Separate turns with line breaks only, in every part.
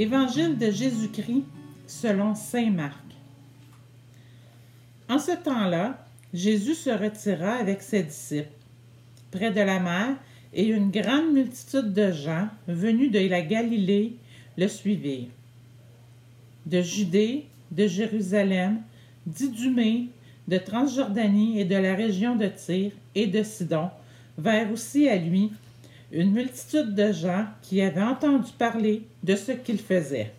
Évangile de Jésus-Christ selon Saint Marc. En ce temps-là, Jésus se retira avec ses disciples près de la mer, et une grande multitude de gens venus de la Galilée le suivirent. De Judée, de Jérusalem, d'Idumée, de Transjordanie et de la région de Tyr et de Sidon, vinrent aussi à lui une multitude de gens qui avaient entendu parler de ce qu'il faisait.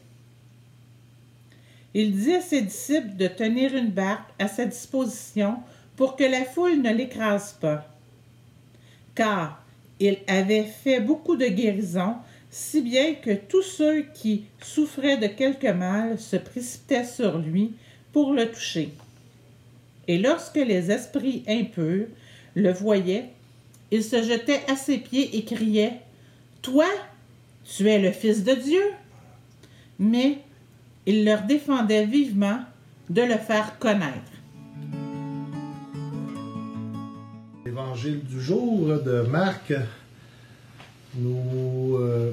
Il dit à ses disciples de tenir une barque à sa disposition pour que la foule ne l'écrase pas. Car il avait fait beaucoup de guérisons, si bien que tous ceux qui souffraient de quelque mal se précipitaient sur lui pour le toucher. Et lorsque les esprits impurs le voyaient, ils se jetaient à ses pieds et criaient Toi, tu es le Fils de Dieu. Mais il leur défendait vivement de le faire connaître.
L'évangile du jour de Marc nous euh,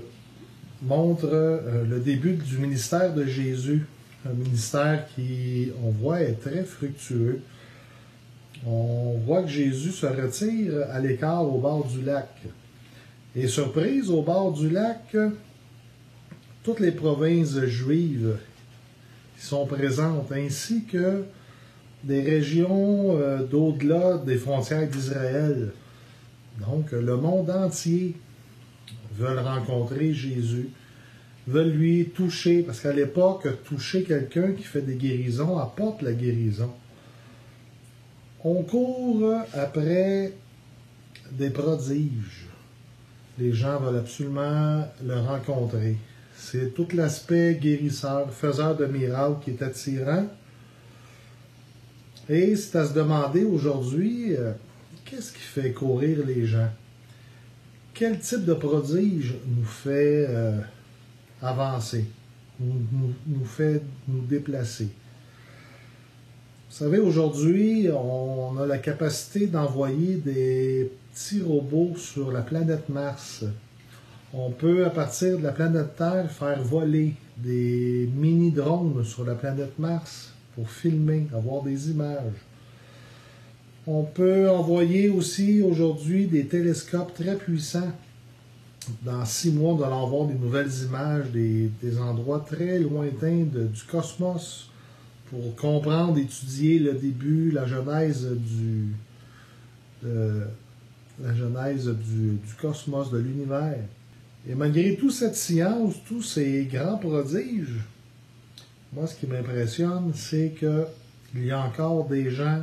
montre euh, le début du ministère de Jésus. Un ministère qui, on voit, est très fructueux. On voit que Jésus se retire à l'écart au bord du lac. Et surprise, au bord du lac, toutes les provinces juives sont présentes, ainsi que des régions euh, d'au-delà des frontières d'Israël. Donc, le monde entier veulent rencontrer Jésus, veulent lui toucher, parce qu'à l'époque, toucher quelqu'un qui fait des guérisons apporte la guérison. On court après des prodiges. Les gens veulent absolument le rencontrer. C'est tout l'aspect guérisseur, faiseur de miracles qui est attirant. Et c'est à se demander aujourd'hui, euh, qu'est-ce qui fait courir les gens? Quel type de prodige nous fait euh, avancer, nous, fait nous déplacer? Vous savez, aujourd'hui, on a la capacité d'envoyer des petits robots sur la planète Mars. On peut, à partir de la planète Terre, faire voler des mini-drones sur la planète Mars pour filmer, avoir des images. On peut envoyer aussi aujourd'hui des télescopes très puissants. Dans six mois, on allons avoir des nouvelles images des, endroits très lointains du cosmos pour comprendre, étudier le début, la genèse du, euh, la genèse du, cosmos, de l'univers. Et malgré toute cette science, tous ces grands prodiges, moi, ce qui m'impressionne, c'est qu'il y a encore des gens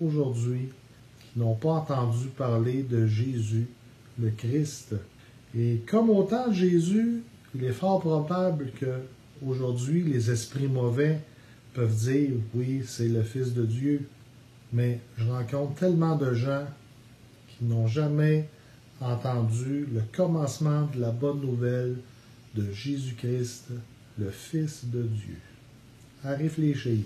aujourd'hui qui n'ont pas entendu parler de Jésus, le Christ. Et comme au temps de Jésus, il est fort probable que aujourd'hui les esprits mauvais peuvent dire oui, c'est le Fils de Dieu. Mais je rencontre tellement de gens qui n'ont jamais entendu le commencement de la bonne nouvelle de Jésus-Christ, le Fils de Dieu à réfléchir.